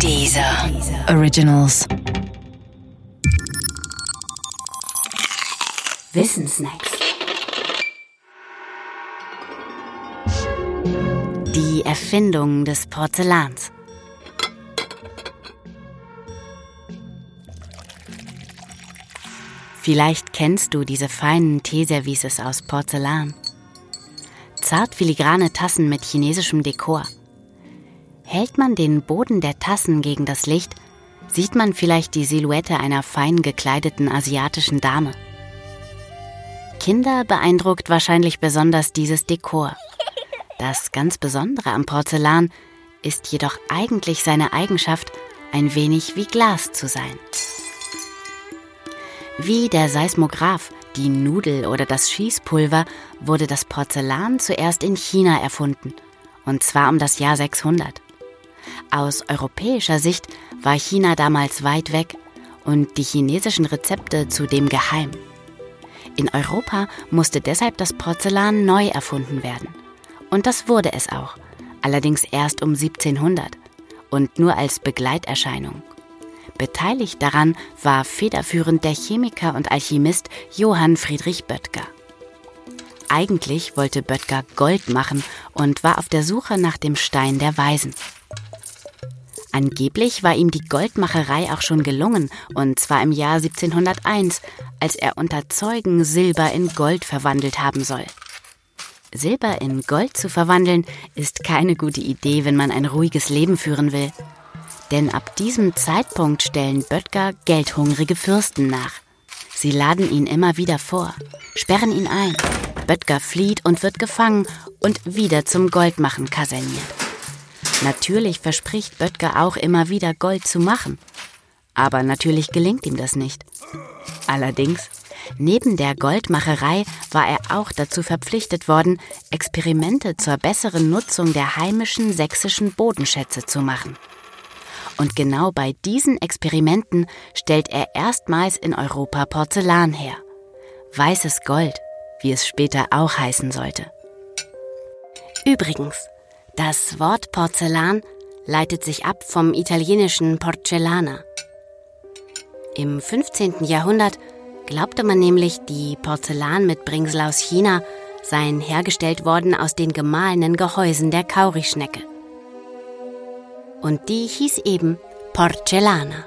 Dieser Originals. Wissensnacks. Die Erfindung des Porzellans. Vielleicht kennst du diese feinen Teeservices aus Porzellan. Zart filigrane Tassen mit chinesischem Dekor. Hält man den Boden der Tassen gegen das Licht, sieht man vielleicht die Silhouette einer fein gekleideten asiatischen Dame. Kinder beeindruckt wahrscheinlich besonders dieses Dekor. Das ganz Besondere am Porzellan ist jedoch eigentlich seine Eigenschaft, ein wenig wie Glas zu sein. Wie der Seismograph, die Nudel oder das Schießpulver wurde das Porzellan zuerst in China erfunden, und zwar um das Jahr 600. Aus europäischer Sicht war China damals weit weg und die chinesischen Rezepte zudem geheim. In Europa musste deshalb das Porzellan neu erfunden werden. Und das wurde es auch, allerdings erst um 1700 und nur als Begleiterscheinung. Beteiligt daran war federführend der Chemiker und Alchemist Johann Friedrich Böttger. Eigentlich wollte Böttger Gold machen und war auf der Suche nach dem Stein der Weisen. Angeblich war ihm die Goldmacherei auch schon gelungen, und zwar im Jahr 1701, als er unter Zeugen Silber in Gold verwandelt haben soll. Silber in Gold zu verwandeln, ist keine gute Idee, wenn man ein ruhiges Leben führen will. Denn ab diesem Zeitpunkt stellen Böttger geldhungrige Fürsten nach. Sie laden ihn immer wieder vor, sperren ihn ein. Böttger flieht und wird gefangen und wieder zum Goldmachen kaserniert. Natürlich verspricht Böttger auch immer wieder Gold zu machen. Aber natürlich gelingt ihm das nicht. Allerdings, neben der Goldmacherei war er auch dazu verpflichtet worden, Experimente zur besseren Nutzung der heimischen sächsischen Bodenschätze zu machen. Und genau bei diesen Experimenten stellt er erstmals in Europa Porzellan her. Weißes Gold, wie es später auch heißen sollte. Übrigens, das Wort Porzellan leitet sich ab vom italienischen Porcellana. Im 15. Jahrhundert glaubte man nämlich, die Porzellanmitbringsel aus China seien hergestellt worden aus den gemahlenen Gehäusen der Kaurischnecke und die hieß eben Porcellana.